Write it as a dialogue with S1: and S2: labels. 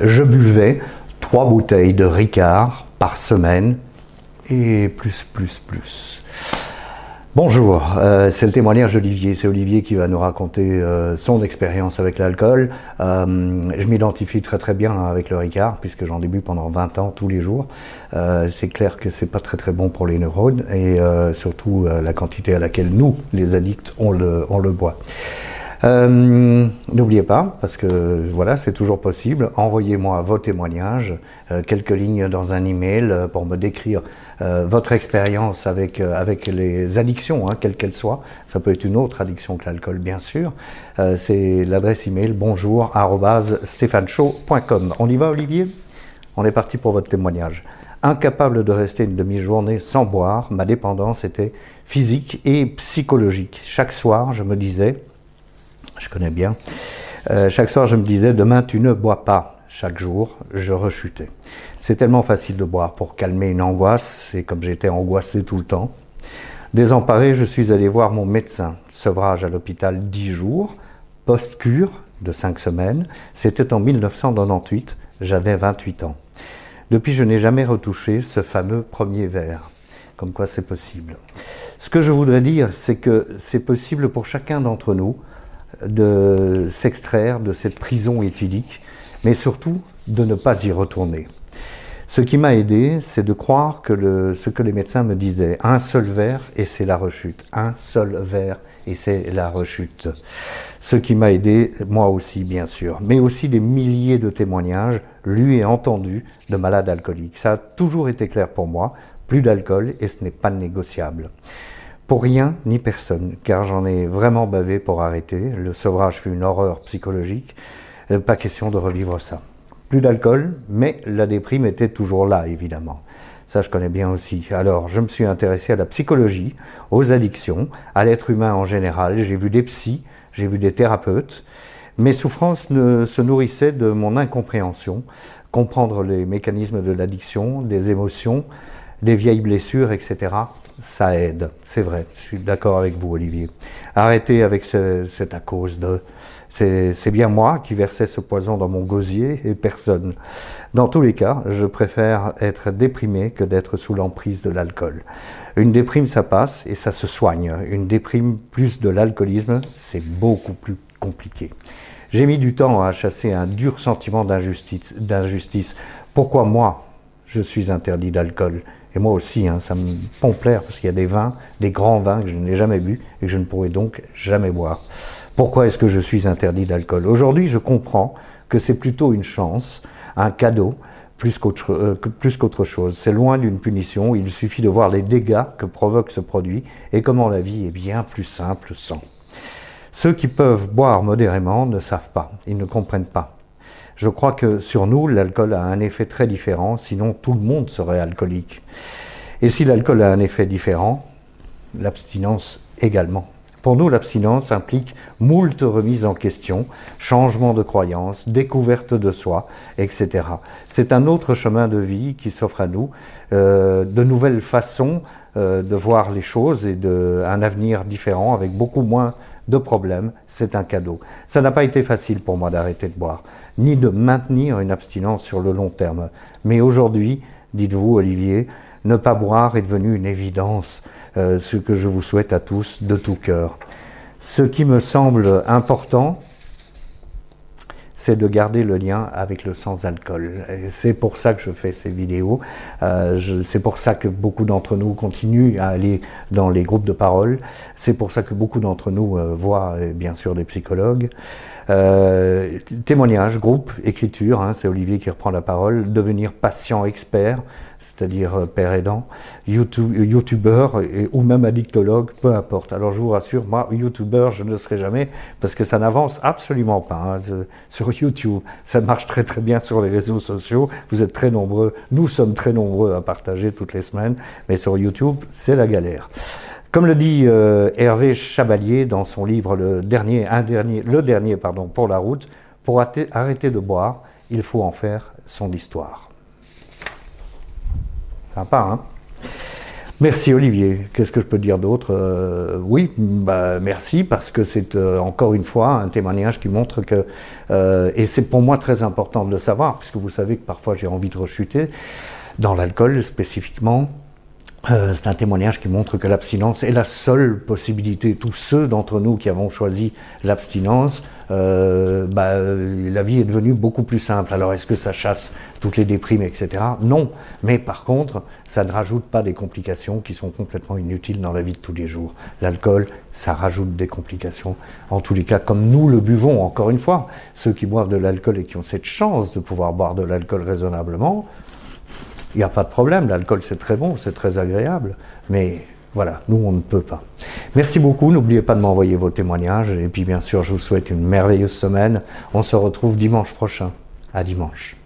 S1: je buvais trois bouteilles de Ricard par semaine et plus, plus, plus. Bonjour, euh, c'est le témoignage d'Olivier. C'est Olivier qui va nous raconter euh, son expérience avec l'alcool. Euh, je m'identifie très très bien avec le Ricard puisque j'en débute pendant 20 ans tous les jours. c'est clair que c'est pas très très bon pour les neurones et surtout la quantité à laquelle nous, les addicts, on le, on le boit. Euh, n'oubliez pas, parce que voilà, c'est toujours possible, envoyez-moi vos témoignages, euh, quelques lignes dans un email euh, pour me décrire votre expérience avec, les addictions, hein, quelles qu'elles soient. Ça peut être une autre addiction que l'alcool, bien sûr. c'est l'adresse email bonjour On y va, Olivier? On est parti pour votre témoignage. Incapable de rester une demi-journée sans boire, ma dépendance était physique et psychologique. Chaque soir, je me disais, je connais bien. Euh, chaque soir, je me disais, demain, tu ne bois pas. Chaque jour, je rechutais. C'est tellement facile de boire pour calmer une angoisse, et comme j'étais angoissé tout le temps. Désemparé, je suis allé voir mon médecin. Sevrage à l'hôpital 10 jours, post-cure de 5 semaines. C'était en 1998, j'avais 28 ans. Depuis, je n'ai jamais retouché ce fameux premier verre. Comme quoi c'est possible. Ce que je voudrais dire, c'est que c'est possible pour chacun d'entre nous de s'extraire de cette prison éthylique, mais surtout de ne pas y retourner. Ce qui m'a aidé, c'est de croire que ce que les médecins me disaient, un seul verre et c'est la rechute, un seul verre et c'est la rechute. Ce qui m'a aidé, moi aussi bien sûr, mais aussi des milliers de témoignages lus et entendus de malades alcooliques. Ça a toujours été clair pour moi, plus d'alcool et ce n'est pas négociable pour rien ni personne, car j'en ai vraiment bavé pour arrêter. Le sevrage fut une horreur psychologique. Euh, pas question de revivre ça. Plus d'alcool, mais la déprime était toujours là, évidemment. Ça, je connais bien aussi. Alors, je me suis intéressé à la psychologie, aux addictions, à l'être humain en général. J'ai vu des psys, j'ai vu des thérapeutes. Mes souffrances ne, se nourrissaient de mon incompréhension, comprendre les mécanismes de l'addiction, des émotions, des vieilles blessures, etc ça aide, c'est vrai, je suis d'accord avec vous Olivier. Arrêtez avec c'est à cause de... C'est bien moi qui versais ce poison dans mon gosier et personne. Dans tous les cas, je préfère être déprimé que d'être sous l'emprise de l'alcool. Une déprime, ça passe et ça se soigne. Une déprime plus de l'alcoolisme, c'est beaucoup plus compliqué. J'ai mis du temps à chasser un dur sentiment d'injustice. Pourquoi moi, je suis interdit d'alcool? Et moi aussi, hein, ça me pompe l'air parce qu'il y a des vins, des grands vins que je n'ai jamais bu et que je ne pourrai donc jamais boire. Pourquoi est-ce que je suis interdit d'alcool? Aujourd'hui, je comprends que c'est plutôt une chance, un cadeau, plus qu'autre euh, chose. C'est loin d'une punition, il suffit de voir les dégâts que provoque ce produit et comment la vie est bien plus simple sans. Ceux qui peuvent boire modérément ne savent pas, ils ne comprennent pas. Je crois que sur nous, l'alcool a un effet très différent, sinon tout le monde serait alcoolique. Et si l'alcool a un effet différent, l'abstinence également. Pour nous, l'abstinence implique moult remises en question, changement de croyance, découverte de soi, etc. C'est un autre chemin de vie qui s'offre à nous, euh, de nouvelles façons euh, de voir les choses et de, un avenir différent avec beaucoup moins de problèmes. C'est un cadeau. Ça n'a pas été facile pour moi d'arrêter de boire ni de maintenir une abstinence sur le long terme. Mais aujourd'hui, dites-vous, Olivier, ne pas boire est devenu une évidence, euh, ce que je vous souhaite à tous de tout cœur. Ce qui me semble important, c'est de garder le lien avec le sans-alcool. C'est pour ça que je fais ces vidéos. Euh, c'est pour ça que beaucoup d'entre nous continuent à aller dans les groupes de parole. C'est pour ça que beaucoup d'entre nous euh, voient, bien sûr, des psychologues. Euh, témoignage, groupe, écriture, hein, c'est Olivier qui reprend la parole, devenir patient expert, c'est-à-dire euh, père aidant, YouTube, youtubeur ou même addictologue, peu importe. Alors je vous rassure, moi, youtubeur, je ne le serai jamais parce que ça n'avance absolument pas hein, sur YouTube. Ça marche très très bien sur les réseaux sociaux. Vous êtes très nombreux, nous sommes très nombreux à partager toutes les semaines, mais sur YouTube, c'est la galère. Comme le dit euh, Hervé Chabalier dans son livre Le dernier, un dernier, le dernier pardon, pour la route, pour arrêter de boire, il faut en faire son histoire. Hein Merci Olivier. Qu'est-ce que je peux dire d'autre? Euh, Oui, bah, merci parce que c'est euh, encore une fois un témoignage qui montre que, euh, et c'est pour moi très important de le savoir, puisque vous savez que parfois j'ai envie de rechuter, dans l'alcool spécifiquement, euh, c'est un témoignage qui montre que l'abstinence est la seule possibilité. Tous ceux d'entre nous qui avons choisi l'abstinence, euh, bah, la vie est devenue beaucoup plus simple. Alors est-ce que ça chasse toutes les déprimes, etc. Non. Mais par contre, ça ne rajoute pas des complications qui sont complètement inutiles dans la vie de tous les jours. L'alcool, ça rajoute des complications. En tous les cas, comme nous le buvons, encore une fois, ceux qui boivent de l'alcool et qui ont cette chance de pouvoir boire de l'alcool raisonnablement, il n'y a pas de problème, l'alcool c'est très bon, c'est très agréable, mais voilà, nous on ne peut pas. Merci beaucoup, n'oubliez pas de m'envoyer vos témoignages, et puis bien sûr je vous souhaite une merveilleuse semaine. On se retrouve dimanche prochain. À dimanche.